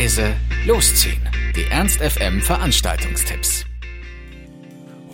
leise, losziehen. Die Ernst FM Veranstaltungstipps.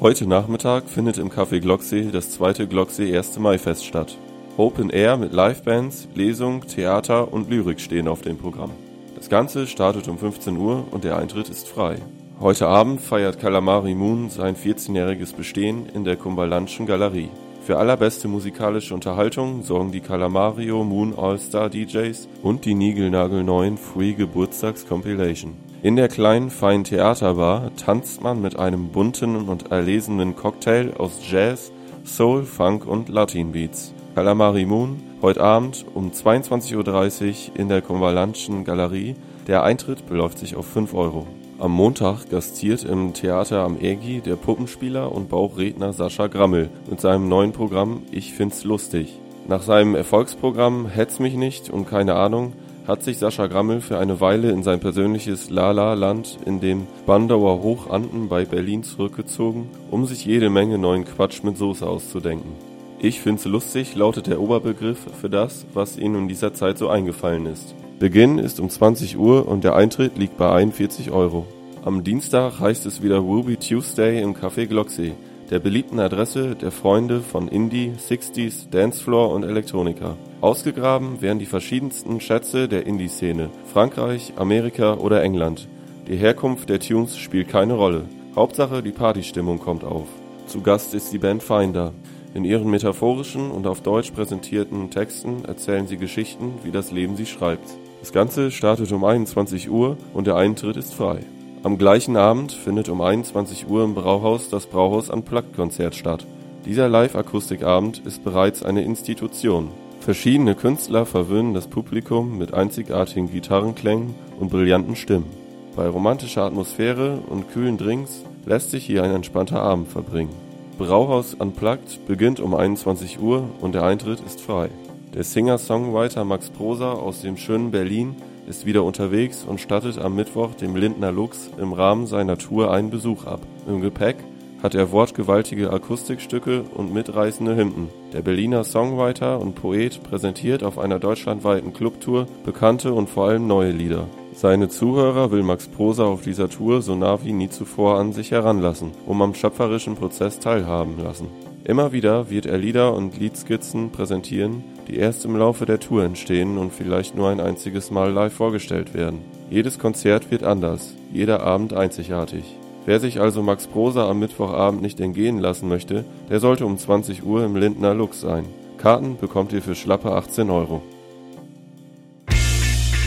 Heute Nachmittag findet im Café Glocksee das zweite Glocksee 1. Mai-Fest statt. Open Air mit Livebands, Lesung, Theater und Lyrik stehen auf dem Programm. Das Ganze startet um 15 Uhr und der Eintritt ist frei. Heute Abend feiert Calamari Moon sein 14-jähriges Bestehen in der Kumbalanschen Galerie. Für allerbeste musikalische Unterhaltung sorgen die Calamario Moon All-Star DJs und die niegelnagelneuen Free Geburtstags Compilation. In der kleinen feinen Theaterbar tanzt man mit einem bunten und erlesenen Cocktail aus Jazz, Soul, Funk und Latin Beats. Calamari Moon, heute Abend um 22.30 Uhr in der Kumbalanschen Galerie. Der Eintritt beläuft sich auf 5 Euro. Am Montag gastiert im Theater am Ägi der Puppenspieler und Bauchredner Sascha Grammel mit seinem neuen Programm Ich find's lustig. Nach seinem Erfolgsprogramm Hetz mich nicht und keine Ahnung hat sich Sascha Grammel für eine Weile in sein persönliches La-La-Land in dem Bandauer Hochanden bei Berlin zurückgezogen, um sich jede Menge neuen Quatsch mit Soße auszudenken. Ich find's lustig lautet der Oberbegriff für das, was ihm in dieser Zeit so eingefallen ist. Beginn ist um 20 Uhr und der Eintritt liegt bei 41 Euro. Am Dienstag heißt es wieder Ruby Tuesday im Café Glocksee, der beliebten Adresse der Freunde von Indie, 60s, Dancefloor und Elektronika. Ausgegraben werden die verschiedensten Schätze der Indie-Szene, Frankreich, Amerika oder England. Die Herkunft der Tunes spielt keine Rolle. Hauptsache die Partystimmung kommt auf. Zu Gast ist die Band Finder. In ihren metaphorischen und auf Deutsch präsentierten Texten erzählen sie Geschichten, wie das Leben sie schreibt. Das Ganze startet um 21 Uhr und der Eintritt ist frei. Am gleichen Abend findet um 21 Uhr im Brauhaus das Brauhaus Unplugged Konzert statt. Dieser Live-Akustikabend ist bereits eine Institution. Verschiedene Künstler verwöhnen das Publikum mit einzigartigen Gitarrenklängen und brillanten Stimmen. Bei romantischer Atmosphäre und kühlen Drinks lässt sich hier ein entspannter Abend verbringen. Brauhaus Unplugged beginnt um 21 Uhr und der Eintritt ist frei. Der Singer-Songwriter Max Prosa aus dem schönen Berlin ist wieder unterwegs und stattet am Mittwoch dem Lindner Lux im Rahmen seiner Tour einen Besuch ab. Im Gepäck hat er wortgewaltige Akustikstücke und mitreißende Hymnen. Der Berliner Songwriter und Poet präsentiert auf einer deutschlandweiten Clubtour bekannte und vor allem neue Lieder. Seine Zuhörer will Max Prosa auf dieser Tour so nah wie nie zuvor an sich heranlassen, um am schöpferischen Prozess teilhaben lassen. Immer wieder wird er Lieder und Liedskizzen präsentieren, die erst im Laufe der Tour entstehen und vielleicht nur ein einziges Mal live vorgestellt werden. Jedes Konzert wird anders, jeder Abend einzigartig. Wer sich also Max Prosa am Mittwochabend nicht entgehen lassen möchte, der sollte um 20 Uhr im Lindner Lux sein. Karten bekommt ihr für schlappe 18 Euro.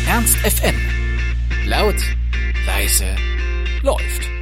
Ernst FM. Laut, leise, läuft.